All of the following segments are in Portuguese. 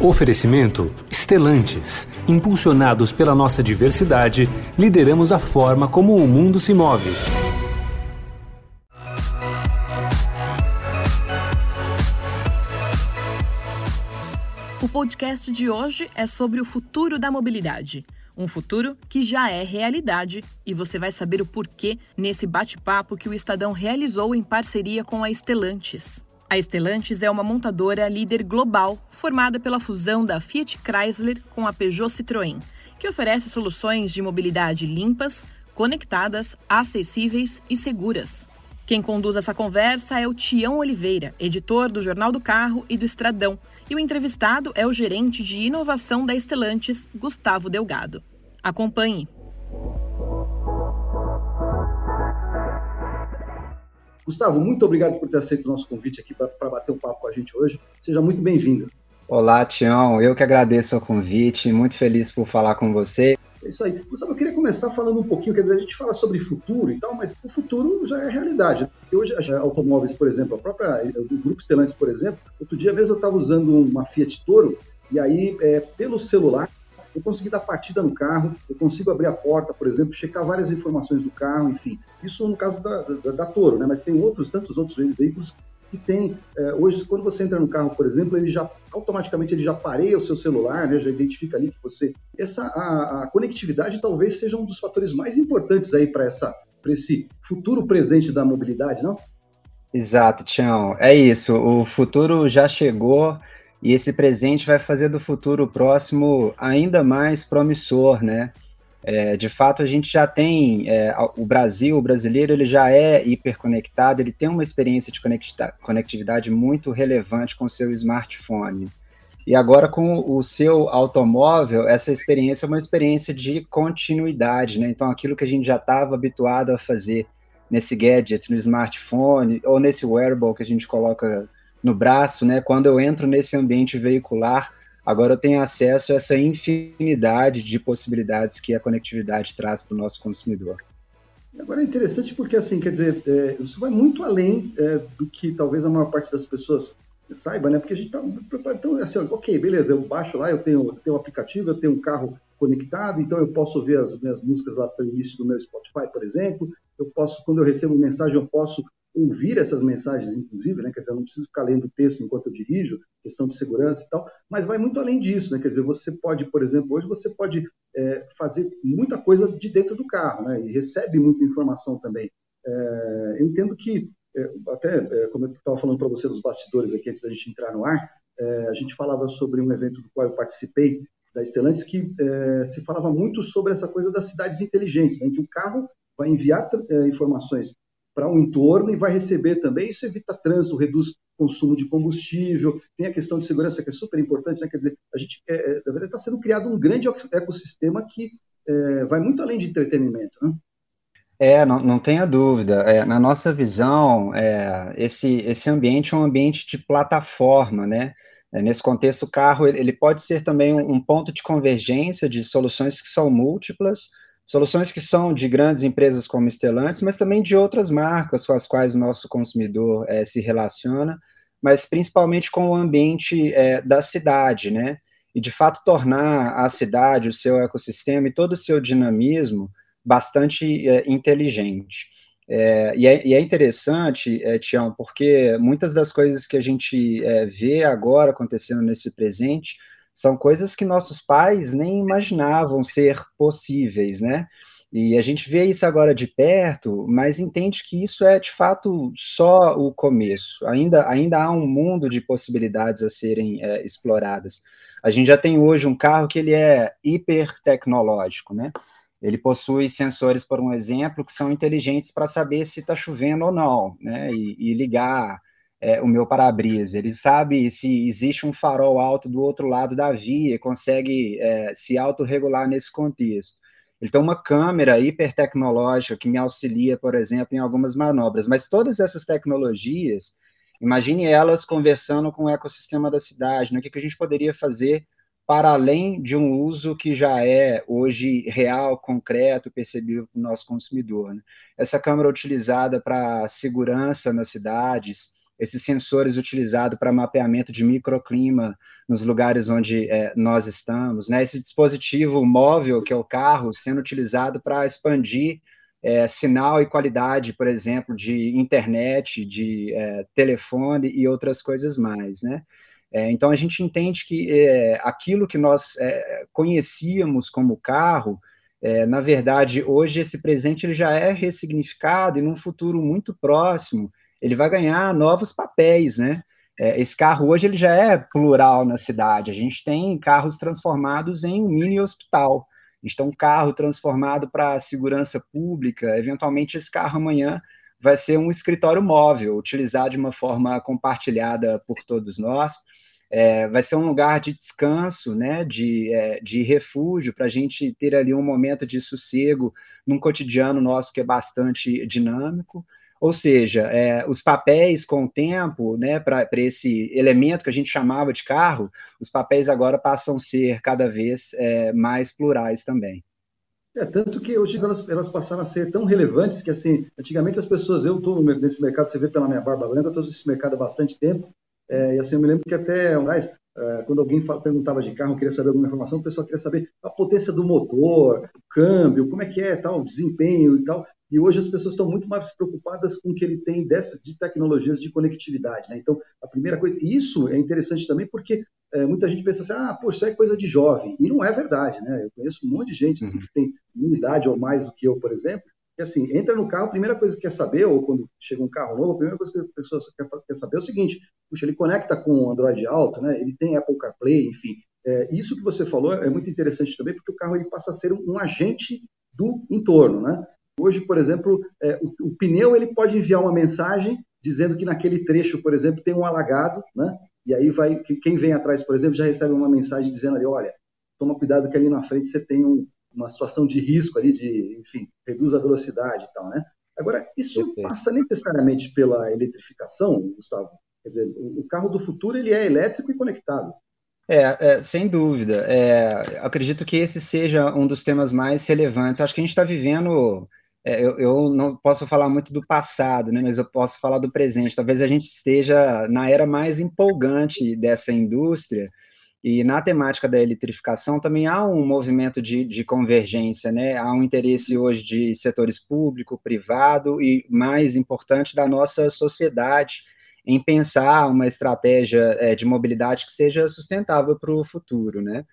Oferecimento Estelantes. Impulsionados pela nossa diversidade, lideramos a forma como o mundo se move. O podcast de hoje é sobre o futuro da mobilidade. Um futuro que já é realidade e você vai saber o porquê nesse bate-papo que o Estadão realizou em parceria com a Estelantes. A Stellantis é uma montadora líder global formada pela fusão da Fiat Chrysler com a Peugeot Citroën, que oferece soluções de mobilidade limpas, conectadas, acessíveis e seguras. Quem conduz essa conversa é o Tião Oliveira, editor do Jornal do Carro e do Estradão, e o entrevistado é o gerente de inovação da Stellantis, Gustavo Delgado. Acompanhe. Gustavo, muito obrigado por ter aceito o nosso convite aqui para bater um papo com a gente hoje. Seja muito bem-vindo. Olá, Tião. Eu que agradeço o convite. Muito feliz por falar com você. É isso aí. Gustavo, eu queria começar falando um pouquinho, quer dizer, a gente fala sobre futuro e tal, mas o futuro já é realidade. Hoje, automóveis, por exemplo, a própria, o Grupo Stellantis, por exemplo, outro dia mesmo eu estava usando uma Fiat Toro, e aí, é, pelo celular, eu consegui dar partida no carro, eu consigo abrir a porta, por exemplo, checar várias informações do carro, enfim. Isso no caso da, da, da Toro, né? Mas tem outros, tantos outros veículos que tem. É, hoje, quando você entra no carro, por exemplo, ele já automaticamente ele já pareia o seu celular, né? Já identifica ali que você. Essa a, a conectividade talvez seja um dos fatores mais importantes aí para essa para esse futuro presente da mobilidade, não? Exato, Tião. É isso. O futuro já chegou. E esse presente vai fazer do futuro próximo ainda mais promissor, né? É, de fato, a gente já tem é, o Brasil, o brasileiro, ele já é hiperconectado, ele tem uma experiência de conectividade muito relevante com o seu smartphone. E agora, com o seu automóvel, essa experiência é uma experiência de continuidade, né? Então, aquilo que a gente já estava habituado a fazer nesse gadget, no smartphone, ou nesse wearable que a gente coloca no braço, né? Quando eu entro nesse ambiente veicular, agora eu tenho acesso a essa infinidade de possibilidades que a conectividade traz para o nosso consumidor. Agora é interessante porque, assim, quer dizer, é, isso vai muito além é, do que talvez a maior parte das pessoas saiba, né? Porque a gente tá então assim, ok, beleza, eu baixo lá, eu tenho, eu tenho um aplicativo, eu tenho um carro conectado, então eu posso ouvir as minhas músicas lá pelo início do meu Spotify, por exemplo. Eu posso, quando eu recebo mensagem, eu posso ouvir essas mensagens, inclusive, né? Quer dizer, eu não preciso ficar lendo o texto enquanto eu dirijo, questão de segurança e tal, mas vai muito além disso, né? Quer dizer, você pode, por exemplo, hoje você pode é, fazer muita coisa de dentro do carro, né? E recebe muita informação também. É, eu entendo que, é, até é, como eu estava falando para você dos bastidores aqui antes da gente entrar no ar, é, a gente falava sobre um evento do qual eu participei da Stellantis que é, se falava muito sobre essa coisa das cidades inteligentes, né? Em que o carro vai enviar informações para o um entorno e vai receber também. Isso evita trânsito, reduz consumo de combustível, tem a questão de segurança que é super importante, né? Quer dizer, a gente, é, é está sendo criado um grande ecossistema que é, vai muito além de entretenimento, né? É, não, não tenha dúvida. É, na nossa visão, é, esse, esse ambiente é um ambiente de plataforma, né? É, nesse contexto, o carro ele pode ser também um, um ponto de convergência de soluções que são múltiplas, Soluções que são de grandes empresas como Stellantis, mas também de outras marcas com as quais o nosso consumidor é, se relaciona, mas principalmente com o ambiente é, da cidade, né? E de fato tornar a cidade, o seu ecossistema e todo o seu dinamismo bastante é, inteligente. E, é, e, é, interessante, Tião, porque muitas das coisas que a gente vê agora acontecendo nesse presente são coisas que nossos pais nem imaginavam ser possíveis, né? E a gente vê isso agora de perto, mas entende que isso é de fato só o começo. Ainda, ainda há um mundo de possibilidades a serem é, exploradas. A gente já tem hoje um carro que ele é hiper tecnológico, né? Ele possui sensores, por um exemplo, que são inteligentes para saber se está chovendo ou não, né? E, e ligar é, o meu para-brisa, ele sabe se existe um farol alto do outro lado da via, consegue é, se autorregular nesse contexto. Ele tem uma câmera hipertecnológica que me auxilia, por exemplo, em algumas manobras, mas todas essas tecnologias, imagine elas conversando com o ecossistema da cidade, né? o que, que a gente poderia fazer para além de um uso que já é hoje real, concreto, percebível para o nosso consumidor. Né? Essa câmera utilizada para segurança nas cidades, esses sensores utilizados para mapeamento de microclima nos lugares onde é, nós estamos, né? Esse dispositivo móvel que é o carro sendo utilizado para expandir é, sinal e qualidade, por exemplo, de internet, de é, telefone e outras coisas mais, né? É, então a gente entende que é, aquilo que nós é, conhecíamos como carro, é, na verdade, hoje esse presente ele já é ressignificado e num futuro muito próximo ele vai ganhar novos papéis, né? É, esse carro hoje ele já é plural na cidade. A gente tem carros transformados em um mini hospital. Tem um carro transformado para segurança pública. Eventualmente, esse carro amanhã vai ser um escritório móvel, utilizado de uma forma compartilhada por todos nós. É, vai ser um lugar de descanso, né, de, é, de refúgio, para a gente ter ali um momento de sossego num cotidiano nosso que é bastante dinâmico. Ou seja, é, os papéis com o tempo, né, para esse elemento que a gente chamava de carro, os papéis agora passam a ser cada vez é, mais plurais também. É, tanto que hoje elas, elas passaram a ser tão relevantes que, assim, antigamente as pessoas, eu estou nesse mercado, você vê pela minha barba branca, estou nesse mercado há bastante tempo, é, e assim, eu me lembro que até, aliás, é, quando alguém perguntava de carro, queria saber alguma informação, o pessoal queria saber a potência do motor, o câmbio, como é que é, tal, o desempenho e tal. E hoje as pessoas estão muito mais preocupadas com o que ele tem dessa, de tecnologias de conectividade. Né? Então, a primeira coisa, isso é interessante também porque é, muita gente pensa assim, ah, poxa, isso é coisa de jovem. E não é verdade, né? Eu conheço um monte de gente assim, uhum. que tem uma idade ou mais do que eu, por exemplo, que assim, entra no carro, a primeira coisa que quer saber, ou quando chega um carro novo, a primeira coisa que a pessoa quer, quer saber é o seguinte, puxa, ele conecta com o Android Auto, né? ele tem Apple CarPlay, enfim. É, isso que você falou é muito interessante também, porque o carro ele passa a ser um, um agente do entorno, né? Hoje, por exemplo, é, o, o, pneu ele pode enviar uma mensagem dizendo que naquele trecho, por exemplo, tem um alagado, né? E aí vai, quem vem atrás, por exemplo, já recebe uma mensagem dizendo ali, olha, toma cuidado que ali na frente você tem um, uma situação de risco ali, de, enfim, reduz a velocidade e tal, né? Agora, isso passa necessariamente pela eletrificação, Gustavo? Quer dizer, o carro do futuro ele é elétrico e conectado. É, é sem dúvida. É, acredito que esse seja um dos temas mais relevantes. Acho que a gente está vivendo. É, eu, eu, não posso falar muito do passado, né, mas eu posso falar do presente. Talvez a gente esteja na era mais empolgante dessa indústria, e na temática da eletrificação também há um movimento de, de, convergência, né? Há um interesse hoje de setores público, privado e, mais importante, da nossa sociedade em pensar uma estratégia é, de mobilidade que seja sustentável para o futuro, né?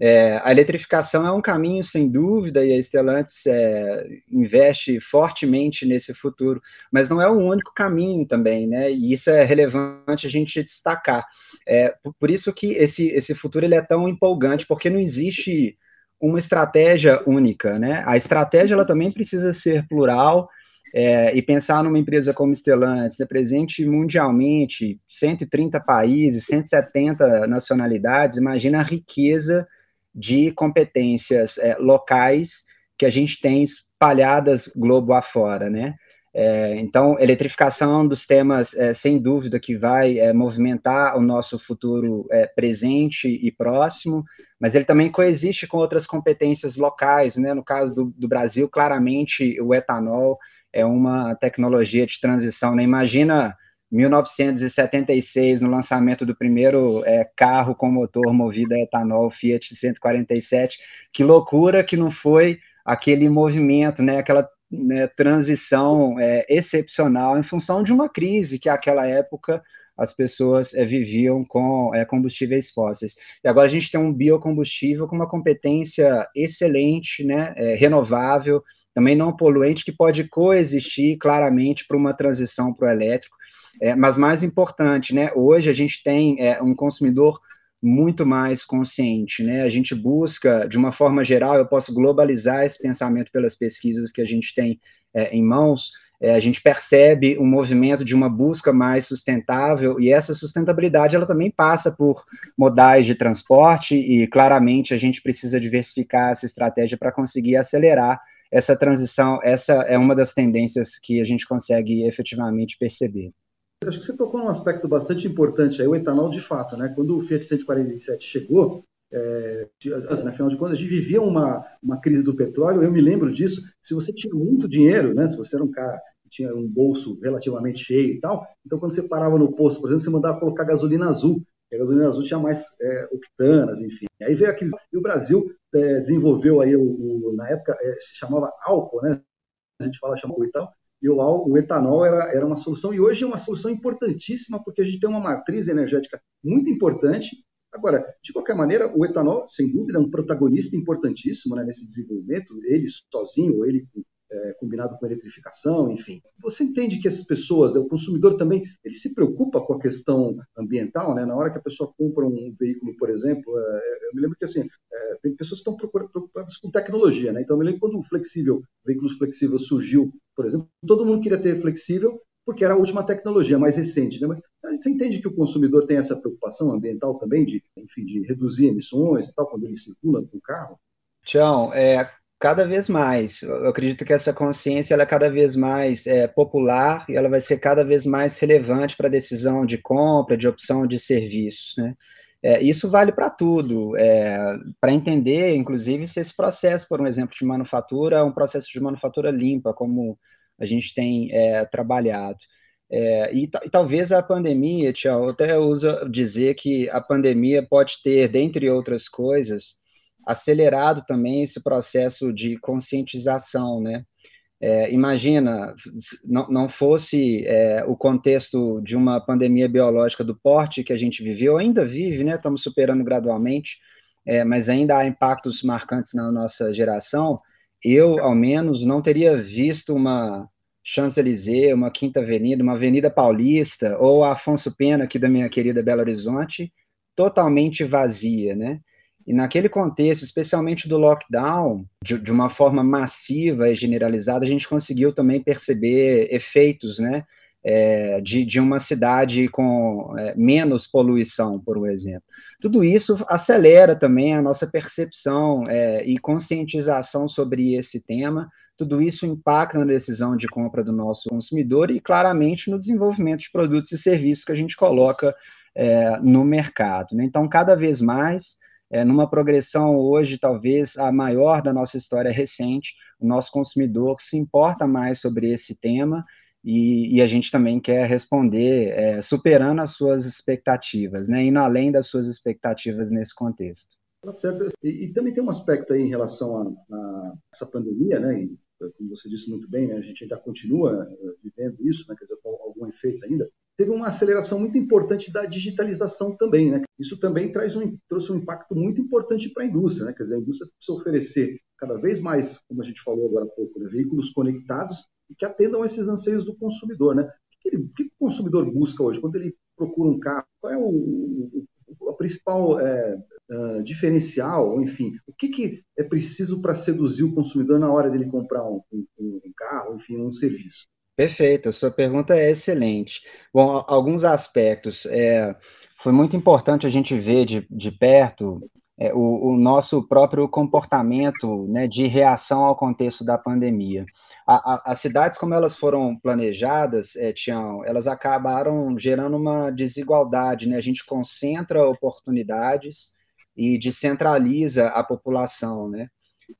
É, a eletrificação é um caminho, sem dúvida, e a Stellantis é, investe fortemente nesse futuro, mas não é o único caminho também, né? E isso é relevante a gente destacar. É, por isso que esse, esse futuro ele é tão empolgante, porque não existe uma estratégia única, né? A estratégia ela também precisa ser plural é, e pensar numa empresa como Stellantis, é presente mundialmente, 130 países, 170 nacionalidades, imagina a riqueza de competências é, locais que a gente tem espalhadas globo afora, né? É, então, eletrificação é dos temas, é, sem dúvida, que vai é, movimentar o nosso futuro é, presente e próximo, mas ele também coexiste com outras competências locais, né? No caso do, do Brasil, claramente o etanol é uma tecnologia de transição, né? Imagina 1976, no lançamento do primeiro é, carro com motor movido a etanol, Fiat 147, que loucura que não foi aquele movimento, né, aquela né, transição é, excepcional em função de uma crise que naquela época as pessoas é, viviam com é, combustíveis fósseis. E agora a gente tem um biocombustível com uma competência excelente, né, é, renovável, também não poluente, que pode coexistir claramente para uma transição para o elétrico. É, mas mais importante, né, hoje a gente tem é, um consumidor muito mais consciente, né? A gente busca, de uma forma geral, eu posso globalizar esse pensamento pelas pesquisas que a gente tem é, em mãos, é, a gente percebe um movimento de uma busca mais sustentável e essa sustentabilidade ela também passa por modais de transporte e claramente a gente precisa diversificar essa estratégia para conseguir acelerar essa transição. Essa é uma das tendências que a gente consegue efetivamente perceber. Acho que você tocou num aspecto bastante importante aí, o etanol de fato, né? Quando o Fiat 147 chegou, é, assim, afinal de contas, a gente vivia uma, uma crise do petróleo, eu me lembro disso. Se você tinha muito dinheiro, né? Se você era um cara tinha um bolso relativamente cheio e tal. Então, quando você parava no posto, por exemplo, você mandava colocar gasolina azul. A gasolina azul tinha mais é, octanas, enfim. Aí veio aquele. E o Brasil é, desenvolveu aí, o, o na época, é, se chamava álcool, né? A gente fala chamou e tal. E o, o etanol era, era uma solução, e hoje é uma solução importantíssima, porque a gente tem uma matriz energética muito importante. Agora, de qualquer maneira, o etanol, sem dúvida, é um protagonista importantíssimo né, nesse desenvolvimento, ele sozinho, ele com é, combinado com eletrificação, enfim. Você entende que essas pessoas, o consumidor também, ele se preocupa com a questão ambiental, né? Na hora que a pessoa compra um veículo, por exemplo, é, eu me lembro que assim, é, tem pessoas que estão preocupadas com tecnologia, né? Então, eu me lembro quando o flexível, veículos flexíveis surgiu, por exemplo, todo mundo queria ter flexível porque era a última tecnologia mais recente, né? Mas você entende que o consumidor tem essa preocupação ambiental também de, enfim, de reduzir emissões e tal quando ele circula com o carro? Tião, é, cada vez mais. Eu acredito que essa consciência ela é cada vez mais é, popular e ela vai ser cada vez mais relevante para a decisão de compra, de opção de serviços, né? É, isso vale para tudo, é, para entender, inclusive, se esse processo, por um exemplo, de manufatura é um processo de manufatura limpa, como a gente tem é, trabalhado. É, e, e, talvez a pandemia, Tiago, até uso dizer que a pandemia pode ter, dentre outras coisas, acelerado também esse processo de conscientização, né? É, imagina, não, não fosse é, o contexto de uma pandemia biológica do porte que a gente viveu, ainda vive, né? Estamos superando gradualmente, é, mas ainda há impactos marcantes na nossa geração. Eu, ao menos, não teria visto uma Champs-Élysées, uma Quinta Avenida, uma Avenida Paulista, ou Afonso Pena, aqui da minha querida Belo Horizonte, totalmente vazia, né? E naquele contexto, especialmente do lockdown, de, de, uma forma massiva e generalizada, a gente conseguiu também perceber efeitos, né, é, de, de, uma cidade com é, menos poluição, por um exemplo. Tudo isso acelera também a nossa percepção é, e conscientização sobre esse tema. Tudo isso impacta na decisão de compra do nosso consumidor e, claramente, no desenvolvimento de produtos e serviços que a gente coloca é, no mercado. Né? Então, cada vez mais é, numa progressão hoje, talvez a maior da nossa história recente, o nosso consumidor se importa mais sobre esse tema e, e a gente também quer responder é, superando as suas expectativas, né, indo além das suas expectativas nesse contexto. Tá certo. E, e também tem um aspecto aí em relação a, a essa pandemia, né, e, como você disse muito bem, né, a gente ainda continua eh, vivendo isso, né, quer dizer, com algum efeito ainda, teve uma aceleração muito importante da digitalização também, né? Isso também traz um, trouxe um impacto muito importante para a indústria, né? Quer dizer, a indústria precisa oferecer cada vez mais, como a gente falou agora há pouco, né? veículos conectados e que atendam esses anseios do consumidor, né? O que, ele, o, que o consumidor busca hoje quando ele procura um carro? Qual é o, o, o principal é, uh, diferencial, enfim, o que, que é preciso para seduzir o consumidor na hora dele comprar um, um, um carro, enfim, um serviço? Perfeito, a sua pergunta é excelente. Bom, alguns aspectos. É, foi muito importante a gente ver de, de perto é, o, o, nosso próprio comportamento né, de reação ao contexto da pandemia. A, a, as cidades, como elas foram planejadas, é, Tião, elas acabaram gerando uma desigualdade. Né? A gente concentra oportunidades e descentraliza a população. Né?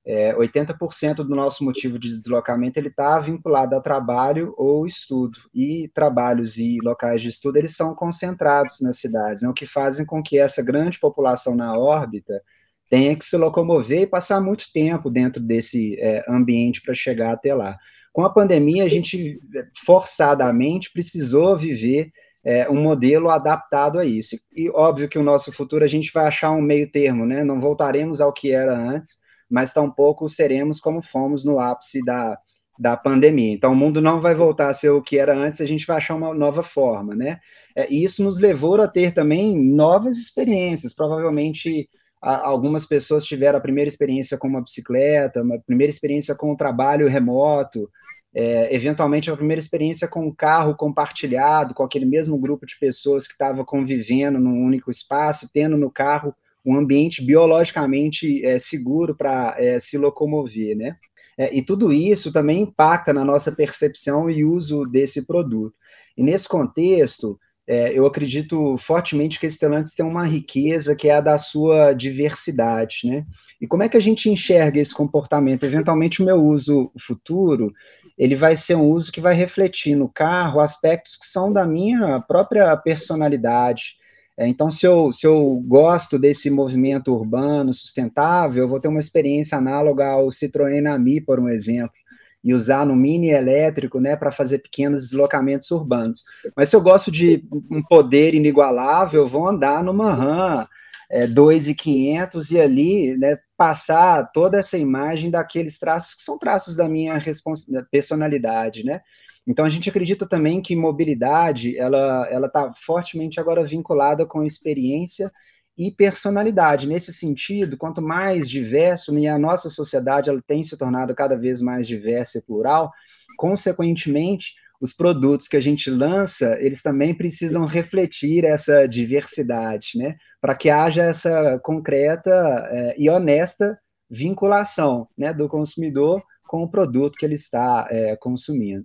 é, 80% do nosso motivo de deslocamento ele está vinculado a trabalho ou estudo. E trabalhos e locais de estudo eles são concentrados nas cidades, né, o que fazem com que essa grande população na órbita tenha que se locomover e passar muito tempo dentro desse é, ambiente para chegar até lá. Com a pandemia, a gente forçadamente precisou viver é, um modelo adaptado a isso. E óbvio que o nosso futuro a gente vai achar um meio termo, né? Não voltaremos ao que era antes, mas tampouco seremos como fomos no ápice da, da pandemia. Então, o mundo não vai voltar a ser o que era antes, a gente vai achar uma nova forma, né? É, e isso nos levou a ter também novas experiências. Provavelmente, a, algumas pessoas tiveram a primeira experiência com uma bicicleta, uma primeira experiência com o trabalho remoto, é, eventualmente a primeira experiência com um carro compartilhado, com aquele mesmo grupo de pessoas que estava convivendo num único espaço, tendo no carro um ambiente biologicamente é, seguro para é, se locomover, né? É, e tudo isso também impacta na nossa percepção e uso desse produto. E nesse contexto, é, eu acredito fortemente que a Stellantis tem uma riqueza que é a da sua diversidade, né? E como é que a gente enxerga esse comportamento? Eventualmente, o meu uso futuro, ele vai ser um uso que vai refletir no carro aspectos que são da minha própria personalidade. É, então, se eu, se eu gosto desse movimento urbano sustentável, eu vou ter uma experiência análoga ao Citroën Ami, por um exemplo, e usar no mini elétrico, né, para fazer pequenos deslocamentos urbanos. Mas se eu gosto de um poder inigualável, eu vou andar numa RAM é, 2,500 e ali, né, passar toda essa imagem daqueles traços que são traços da minha personalidade, né? Então a gente acredita também que mobilidade ela ela está fortemente agora vinculada com experiência e personalidade. Nesse sentido, quanto mais diverso, e a nossa sociedade ela tem se tornado cada vez mais diversa e plural, consequentemente, os produtos que a gente lança, eles também precisam refletir essa diversidade, né? Para que haja essa concreta é, e honesta vinculação né, do consumidor com o produto que ele está é, consumindo.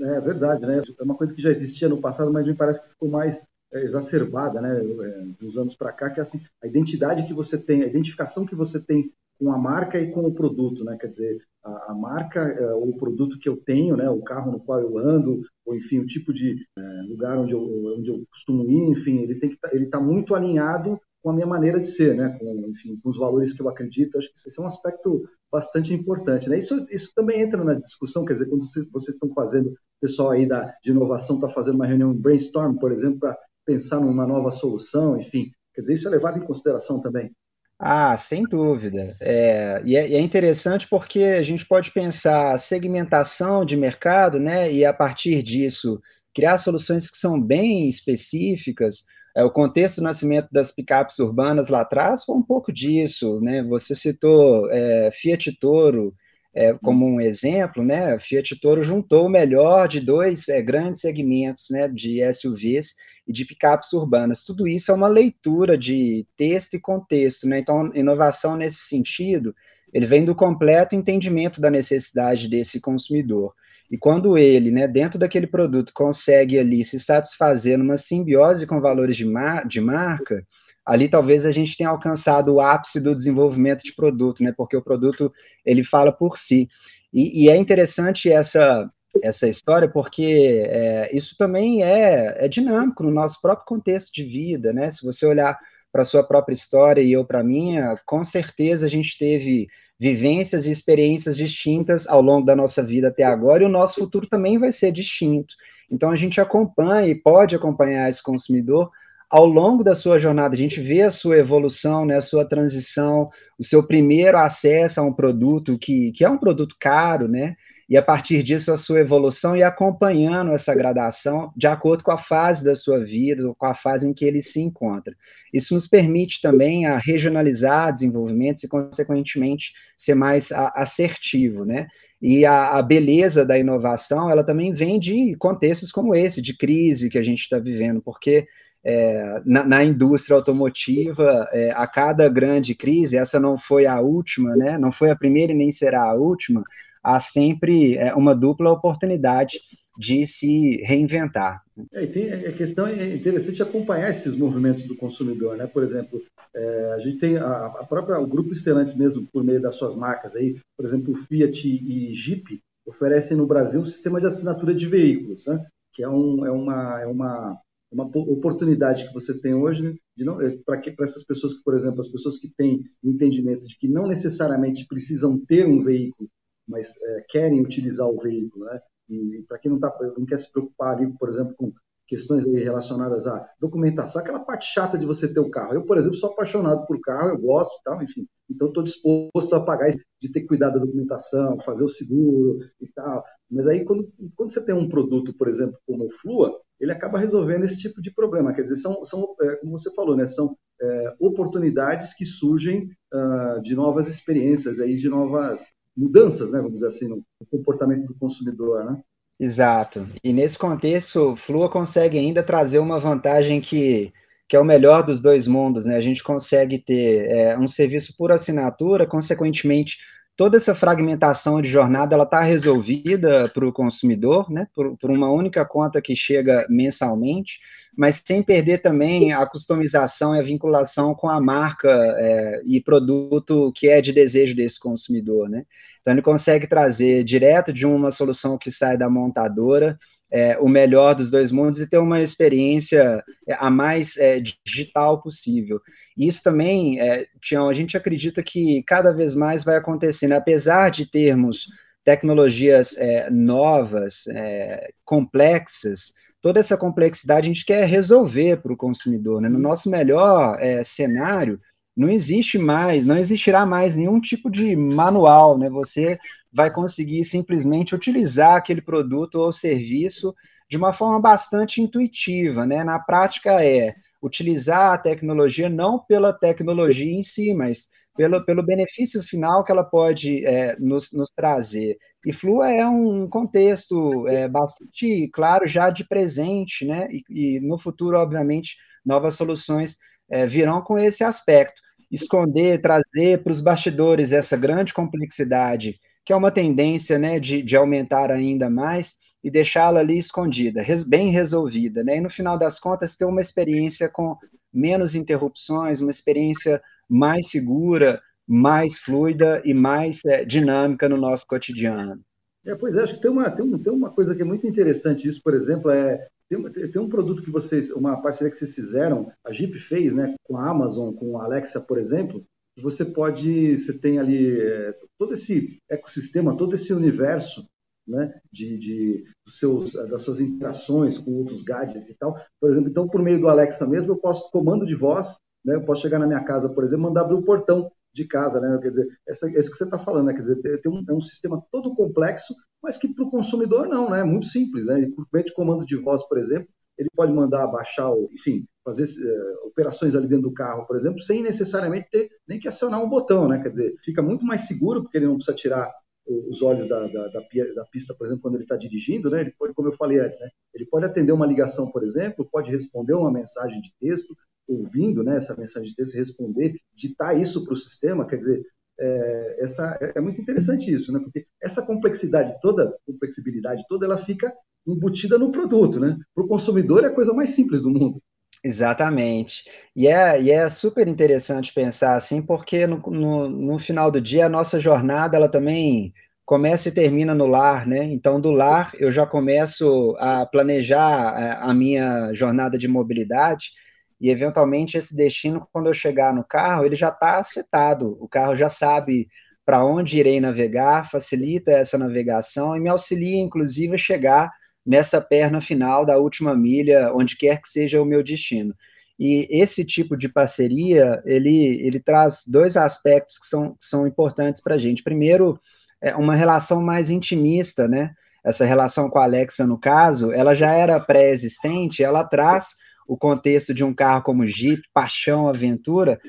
É verdade, né? É uma coisa que já existia no passado, mas me parece que ficou mais é, exacerbada, né? É, de uns anos para cá, que é assim, a identidade que você tem, a identificação que você tem com a marca e com o produto, né? Quer dizer, a, a marca é, o produto que eu tenho, né? O carro no qual eu ando, ou enfim, o tipo de é, lugar onde eu, onde eu costumo ir, enfim, ele tem que tá, ele está muito alinhado com a minha maneira de ser, né? Com, enfim, com os valores que eu acredito. Acho que esse é um aspecto bastante importante, né? Isso, isso também entra na discussão, quer dizer, quando vocês estão fazendo, o pessoal aí da, de inovação está fazendo uma reunião brainstorm, por exemplo, para pensar numa nova solução, enfim, quer dizer, isso é levado em consideração também. Ah, sem dúvida. É, e, é, e, é, interessante porque a gente pode pensar segmentação de mercado, né? E a partir disso criar soluções que são bem específicas. É, o contexto do nascimento das picapes urbanas lá atrás foi um pouco disso, né? Você citou é, Fiat Toro é, como um exemplo, né? Fiat Toro juntou o melhor de dois é, grandes segmentos, né? De SUVs e de picapes urbanas. Tudo isso é uma leitura de texto e contexto, né? Então, inovação nesse sentido, ele vem do completo entendimento da necessidade desse consumidor. E quando ele, né, dentro daquele produto, consegue ali se satisfazer numa simbiose com valores de, mar de marca, ali talvez a gente tenha alcançado o ápice do desenvolvimento de produto, né? Porque o produto ele fala por si. E, e é interessante essa essa história, porque é, isso também é, é dinâmico no nosso próprio contexto de vida, né? Se você olhar para a sua própria história e eu para a minha, com certeza a gente teve vivências e experiências distintas ao longo da nossa vida até agora, e o nosso futuro também vai ser distinto. Então a gente acompanha e pode acompanhar esse consumidor ao longo da sua jornada, a gente vê a sua evolução, né, a sua transição, o seu primeiro acesso a um produto que, que é um produto caro, né? E a partir disso a sua evolução e acompanhando essa gradação de acordo com a fase da sua vida, com a fase em que ele se encontra. Isso nos permite também a regionalizar desenvolvimentos e, consequentemente, ser mais assertivo, né? E a, a, beleza da inovação, ela também vem de contextos como esse, de crise que a gente está vivendo, porque é, na, na, indústria automotiva, é, a cada grande crise, essa não foi a última, né? Não foi a primeira e nem será a última, há sempre é, uma dupla oportunidade de se reinventar. É, e tem, a questão é interessante acompanhar esses movimentos do consumidor, né? Por exemplo, é, a gente tem a, a, própria o grupo Stellantis mesmo por meio das suas marcas aí, por exemplo, Fiat e Jeep oferecem no Brasil um sistema de assinatura de veículos, né? Que é, um, é uma é uma uma oportunidade que você tem hoje é, que para essas pessoas que, por exemplo, as pessoas que têm o entendimento de que não necessariamente precisam ter um veículo mas é, querem utilizar o veículo, né? E, para quem não, tá, não quer se preocupar ali, por exemplo, com questões relacionadas à documentação, aquela parte chata de você ter o carro. Eu, por exemplo, sou apaixonado por carro, eu gosto, tal, enfim. Então, estou disposto a pagar de ter cuidado da documentação, fazer o seguro e tal. Mas aí, quando, quando você tem um produto, por exemplo, como o Flua, ele acaba resolvendo esse tipo de problema. Quer dizer, são, são é, como você falou, né, são é, oportunidades que surgem uh, de novas experiências, aí, de novas mudanças, né, vamos dizer assim, no comportamento do consumidor, né? Exato. E nesse contexto, Flua consegue ainda trazer uma vantagem que, que é o melhor dos dois mundos, né? A gente consegue ter é, um serviço por assinatura, consequentemente, toda essa fragmentação de jornada ela está resolvida para o consumidor, né? Por, por uma única conta que chega mensalmente mas sem perder também a customização e a vinculação com a marca é, e produto que é de desejo desse consumidor, né? Então ele consegue trazer direto de uma solução que sai da montadora é, o melhor dos dois mundos e ter uma experiência é, a mais é, digital possível. Isso também, é, Tião, a gente acredita que cada vez mais vai acontecendo, apesar de termos tecnologias é, novas, é, complexas, toda essa complexidade a gente quer resolver para o consumidor. Né? No nosso melhor é, cenário, não existe mais, não existirá mais nenhum tipo de manual, né? Você vai conseguir simplesmente utilizar aquele produto ou serviço de uma forma bastante intuitiva, né? Na prática é utilizar a tecnologia não pela tecnologia em si, mas pelo, pelo benefício final que ela pode é, nos, nos, trazer. E Flua é um contexto é, bastante claro já de presente, né? E, e no futuro, obviamente, novas soluções é, virão com esse aspecto esconder, trazer para os bastidores essa grande complexidade, que é uma tendência né, de, de aumentar ainda mais, e deixá-la ali escondida, res, bem resolvida, né? E no final das contas, ter uma experiência com menos interrupções, uma experiência mais segura, mais fluida e mais é, dinâmica no nosso cotidiano. É, pois é, acho que tem uma, tem, tem uma coisa que é muito interessante isso, por exemplo, é tem, tem, um produto que vocês, uma parceria que vocês fizeram, a Jeep fez, né, com a Amazon, com a Alexa, por exemplo, você pode, você tem ali é, todo esse ecossistema, todo esse universo, né, de, de dos seus, das suas interações com outros gadgets e tal. Por exemplo, então, por meio do Alexa mesmo, eu posso, comando de voz, né, eu posso chegar na minha casa, por exemplo, mandar abrir o portão de casa, né? Quer dizer, essa, isso que você está falando, né? Quer dizer, tem um, é um sistema todo complexo, mas que para o consumidor não, né? É muito simples, né? por meio de comando de voz, por exemplo, ele pode mandar baixar, enfim, fazer uh, operações ali dentro do carro, por exemplo, sem necessariamente ter nem que acionar um botão, né? Quer dizer, fica muito mais seguro porque ele não precisa tirar os olhos da, da, da, da pista, por exemplo, quando ele está dirigindo, né? Ele pode, como eu falei antes, né? Ele pode atender uma ligação, por exemplo, pode responder uma mensagem de texto, ouvindo né, essa mensagem de texto responder, ditar isso para o sistema, quer dizer, é, essa, é muito interessante isso, né? Porque essa complexidade toda, complexibilidade toda, ela fica embutida no produto, né? Para o consumidor é a coisa mais simples do mundo. Exatamente. E é, e é super interessante pensar assim, porque no, no, no final do dia a nossa jornada ela também começa e termina no lar, né? Então, do lar eu já começo a planejar a, a minha jornada de mobilidade e eventualmente esse destino, quando eu chegar no carro, ele já está setado, o carro já sabe para onde irei navegar, facilita essa navegação e me auxilia, inclusive, a chegar nessa perna final da última milha, onde quer que seja o meu destino. E esse tipo de parceria, ele, ele traz dois aspectos que são, que são importantes para a gente. Primeiro, é uma relação mais intimista, né? Essa relação com a Alexa, no caso, ela já era pré-existente, ela traz o contexto de um carro como Jeep, paixão, aventura,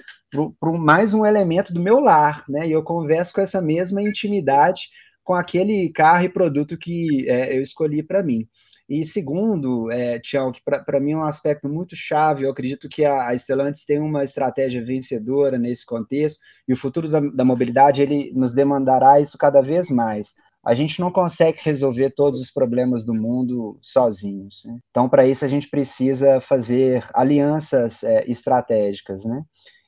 para mais um elemento do meu lar, né? E eu converso com essa mesma intimidade com aquele carro e produto que é, eu escolhi para mim. E segundo, é, Tião, que para mim é um aspecto muito chave, eu acredito que a, a Stellantis tem uma estratégia vencedora nesse contexto, e o futuro da, da mobilidade ele nos demandará isso cada vez mais a gente não consegue resolver todos os problemas do mundo sozinhos. Né? Então, para isso, a gente precisa fazer alianças é, estratégicas. Né?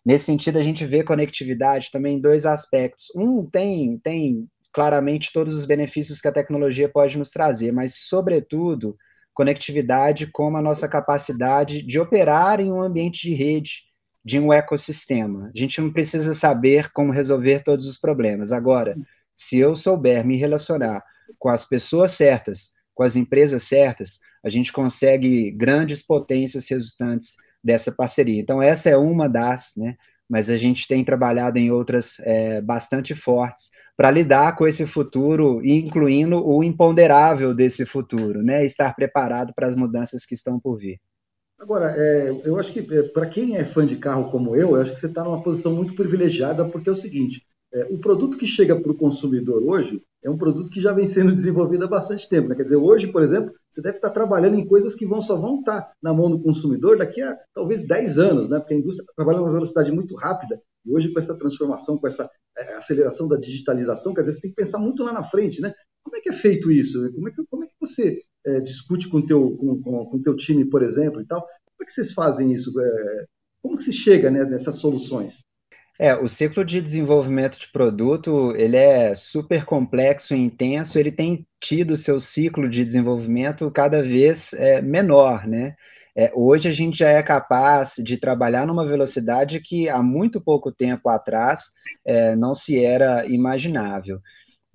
Nesse sentido, a gente vê conectividade também em dois aspectos. Um tem, tem claramente todos os benefícios que a tecnologia pode nos trazer, mas, sobretudo, conectividade como a nossa capacidade de operar em um ambiente de rede, de um ecossistema. A gente não precisa saber como resolver todos os problemas. Agora, se eu souber me relacionar com as pessoas certas, com as empresas certas, a gente consegue grandes potências resultantes dessa parceria. Então, essa é uma das, né? Mas a gente tem trabalhado em outras é, bastante fortes para lidar com esse futuro, incluindo o imponderável desse futuro, né? Estar preparado para as mudanças que estão por vir. Agora, é, eu acho que é, para quem é fã de carro como eu, eu acho que você está numa posição muito privilegiada, porque é o seguinte: é, o produto que chega para o consumidor hoje é um produto que já vem sendo desenvolvido há bastante tempo. Né? Quer dizer, hoje, por exemplo, você deve estar trabalhando em coisas que vão, só vão estar na mão do consumidor daqui a talvez 10 anos, né? porque a indústria está trabalhando numa velocidade muito rápida. E hoje, com essa transformação, com essa é, aceleração da digitalização, quer dizer, você tem que pensar muito lá na frente. Né? Como é que é feito isso? Como é que, como é que você é, discute com o teu, com, com, com teu time, por exemplo, e tal? Como é que vocês fazem isso? É, como que se chega né, nessas soluções? É, o ciclo de desenvolvimento de produto, ele é super complexo e intenso, ele tem tido seu ciclo de desenvolvimento cada vez é, menor, né? É, hoje a gente já é capaz de trabalhar numa velocidade que há muito pouco tempo atrás é, não se era imaginável.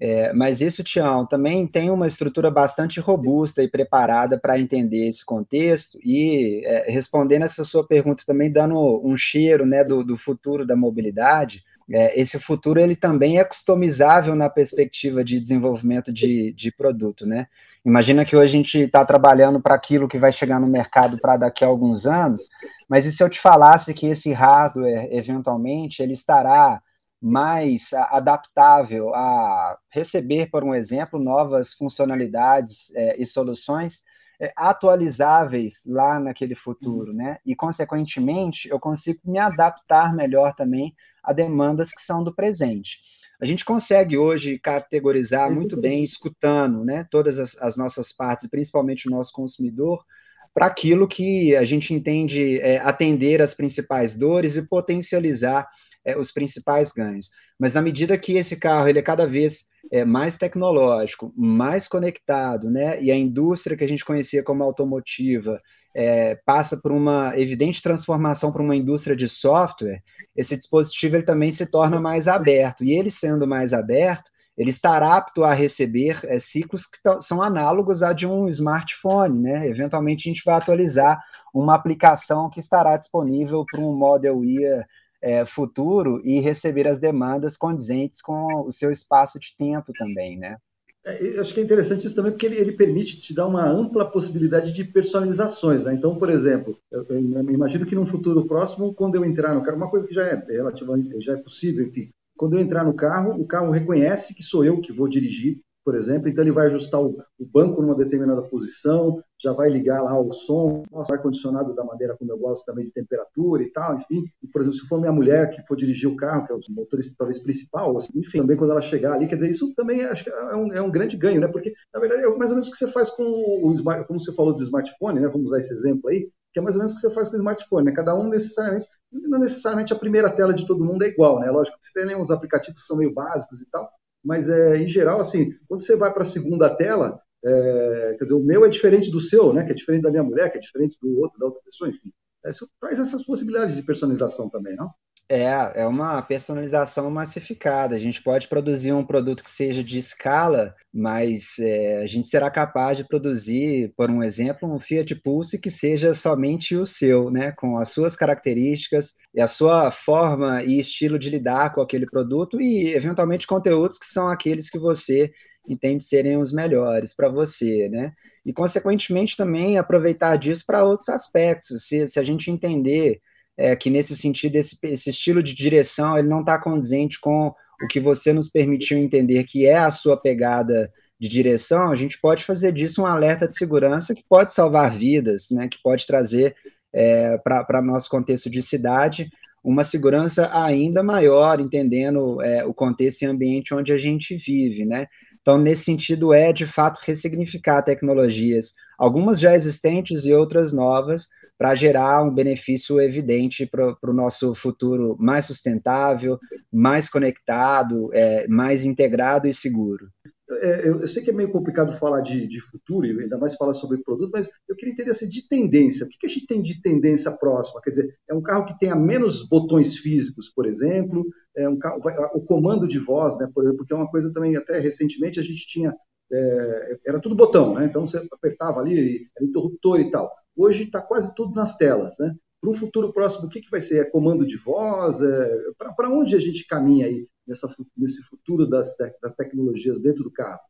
É, mas isso, Tião, também tem uma estrutura bastante robusta e preparada para entender esse contexto e é, respondendo essa sua pergunta também dando um cheiro né, do, do futuro da mobilidade, é, esse futuro ele também é customizável na perspectiva de desenvolvimento de, de produto, né? Imagina que hoje a gente está trabalhando para aquilo que vai chegar no mercado para daqui a alguns anos, mas e se eu te falasse que esse hardware, eventualmente, ele estará mais adaptável a receber, por um exemplo, novas funcionalidades é, e soluções é, atualizáveis lá naquele futuro, né? E, consequentemente, eu consigo me adaptar melhor também a demandas que são do presente. A gente consegue hoje categorizar muito bem, escutando né, todas as, as nossas partes, principalmente o nosso consumidor, para aquilo que a gente entende é, atender as principais dores e potencializar é, os principais ganhos. Mas na medida que esse carro ele é cada vez é, mais tecnológico, mais conectado, né, e a indústria que a gente conhecia como automotiva é, passa por uma evidente transformação para uma indústria de software, esse dispositivo ele também se torna mais aberto. E ele sendo mais aberto, ele estará apto a receber é, ciclos que são análogos a de um smartphone, né? Eventualmente a gente vai atualizar uma aplicação que estará disponível para um Model Year é, futuro e receber as demandas condizentes com o seu espaço de tempo também, né? É, acho que é interessante isso também porque ele, ele, permite te dar uma ampla possibilidade de personalizações. Né? Então, por exemplo, eu, eu, imagino que num futuro próximo, quando eu entrar no carro, uma coisa que já é relativamente já é possível, enfim, quando eu entrar no carro, o carro reconhece que sou eu que vou dirigir por exemplo, então ele vai ajustar o, o banco numa determinada posição, já vai ligar lá o som, o ar-condicionado da maneira como eu gosto também de temperatura e tal, enfim. E, por exemplo, se for minha mulher que for dirigir o carro, que é o motorista talvez principal, assim, enfim, também quando ela chegar ali, quer dizer, isso também acho que é um, é um grande ganho, né? Porque, na verdade, é mais ou menos o que você faz com o, smart, como você falou do smartphone, né? Vamos usar esse exemplo aí, que é mais ou menos o que você faz com o smartphone, né? Cada um necessariamente, não necessariamente a primeira tela de todo mundo é igual, né? Lógico que você tem uns aplicativos que são meio básicos e tal, mas é, em geral, assim, quando você vai para a segunda tela, é, quer dizer, o meu é diferente do seu, né? Que é diferente da minha mulher, que é diferente do outro, da outra pessoa, enfim. Isso traz essas possibilidades de personalização também, não? É, é uma personalização massificada. A gente pode produzir um produto que seja de escala, mas é, a gente será capaz de produzir, por um exemplo, um Fiat Pulse que seja somente o seu, né? Com as suas características e a sua forma e estilo de lidar com aquele produto e, eventualmente, conteúdos que são aqueles que você entende serem os melhores para você, né? E, consequentemente, também aproveitar disso para outros aspectos. Se, se a gente entender é, que nesse sentido esse, esse estilo de direção ele não está condizente com o que você nos permitiu entender que é a sua pegada de direção, a gente pode fazer disso um alerta de segurança que pode salvar vidas, né, que pode trazer é, para nosso contexto de cidade uma segurança ainda maior, entendendo é, o contexto e ambiente onde a gente vive, né? Então, nesse sentido, é de fato ressignificar tecnologias, algumas já existentes e outras novas, para gerar um benefício evidente para o nosso futuro mais sustentável, mais conectado, é, mais integrado e seguro. É, eu, eu, sei que é meio complicado falar de, de, futuro, ainda mais falar sobre produto, mas eu queria entender assim, de tendência. O que, que a gente tem de tendência próxima? Quer dizer, é um carro que tenha menos botões físicos, por exemplo, é um carro, o comando de voz, né, por exemplo, porque é uma coisa também, até recentemente a gente tinha, é, era tudo botão, né, então você apertava ali, era interruptor e tal hoje está quase tudo nas telas, né? Para um futuro próximo, o que, que vai ser? É comando de voz? É... Para onde a gente caminha aí nessa, nesse futuro das, das tecnologias dentro do carro?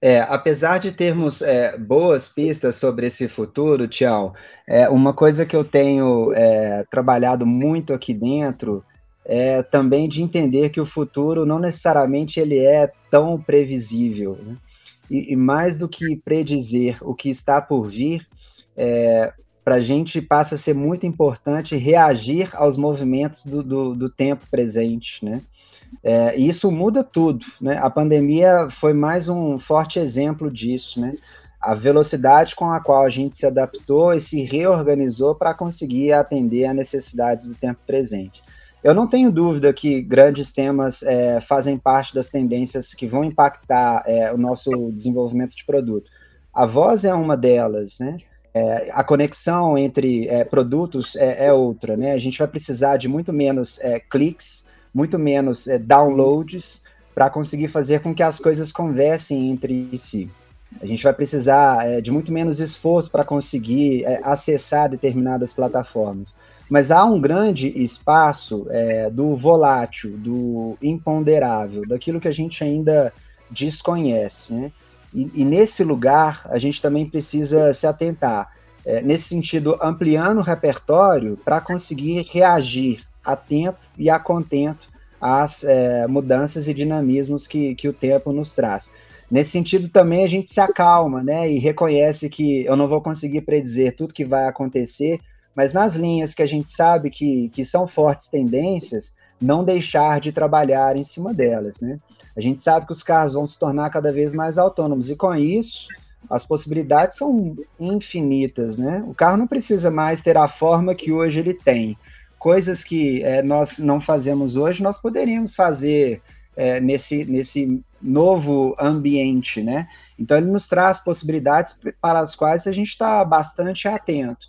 É, apesar de termos é, boas pistas sobre esse futuro, Tião, é, uma coisa que eu tenho é, trabalhado muito aqui dentro é também de entender que o futuro não necessariamente ele é tão previsível. Né? E, e, mais do que predizer o que está por vir, é, para a gente passa a ser muito importante reagir aos movimentos do, do, do tempo presente, né? É, e isso muda tudo, né? A pandemia foi mais um forte exemplo disso, né? a velocidade com a qual a gente se adaptou e se reorganizou para conseguir atender a necessidades do tempo presente. Eu não tenho dúvida que grandes temas é, fazem parte das tendências que vão impactar é, o nosso desenvolvimento de produto. A voz é uma delas, né? É, a conexão entre é, produtos é, é, outra, né? A gente vai precisar de muito menos é, cliques, muito menos downloads para conseguir fazer com que as coisas conversem entre si. A gente vai precisar de muito menos esforço para conseguir acessar determinadas plataformas mas há um grande espaço é, do volátil, do imponderável, daquilo que a gente ainda desconhece. Né? E, e, nesse lugar, a gente também precisa se atentar, é, nesse sentido, ampliando o repertório para conseguir reagir a tempo e a contento às é, mudanças e dinamismos que, que o tempo nos traz. Nesse sentido, também a gente se acalma né, e reconhece que eu não vou conseguir predizer tudo que vai acontecer, mas nas linhas que a gente sabe que, que são fortes tendências, não deixar de trabalhar em cima delas, né? A gente sabe que os carros vão se tornar cada vez mais autônomos e com isso as possibilidades são infinitas, né? O carro não precisa mais ter a forma que hoje ele tem. Coisas que é, nós não fazemos hoje, nós poderíamos fazer é, nesse, nesse novo ambiente, né? Então ele nos traz possibilidades para as quais a gente está bastante atento.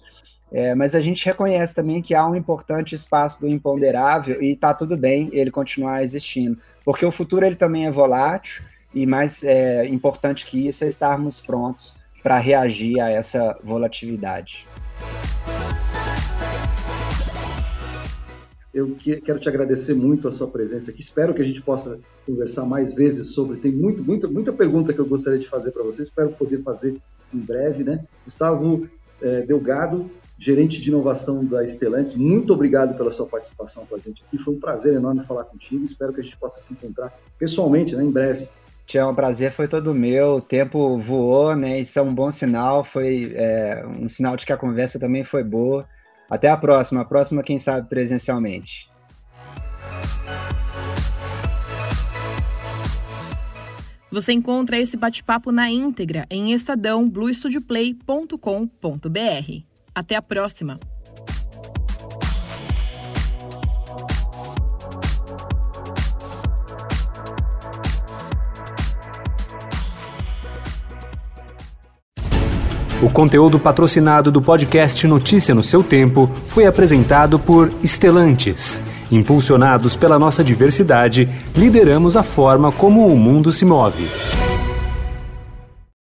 É, mas a gente reconhece também que há um importante espaço do imponderável e está tudo bem ele continuar existindo, porque o futuro ele também é volátil e mais é, importante que isso é estarmos prontos para reagir a essa volatilidade. Eu quero te agradecer muito a sua presença aqui. Espero que a gente possa conversar mais vezes sobre. Tem muito, muita, muita pergunta que eu gostaria de fazer para você. Espero poder fazer em breve, né? Gustavo é, Delgado, gerente de inovação da Estelantes. Muito obrigado pela sua participação com a gente aqui. Foi um prazer enorme falar contigo. Espero que a gente possa se encontrar pessoalmente, né, em breve. Tião, o prazer foi todo meu. O tempo voou, né? Isso é um bom sinal. Foi é, um sinal de que a conversa também foi boa. Até a próxima. A próxima, quem sabe, presencialmente. Você encontra esse bate-papo na íntegra em estadãobluestudioplay.com.br. Até a próxima! O conteúdo patrocinado do podcast Notícia no seu tempo foi apresentado por Estelantes. Impulsionados pela nossa diversidade, lideramos a forma como o mundo se move.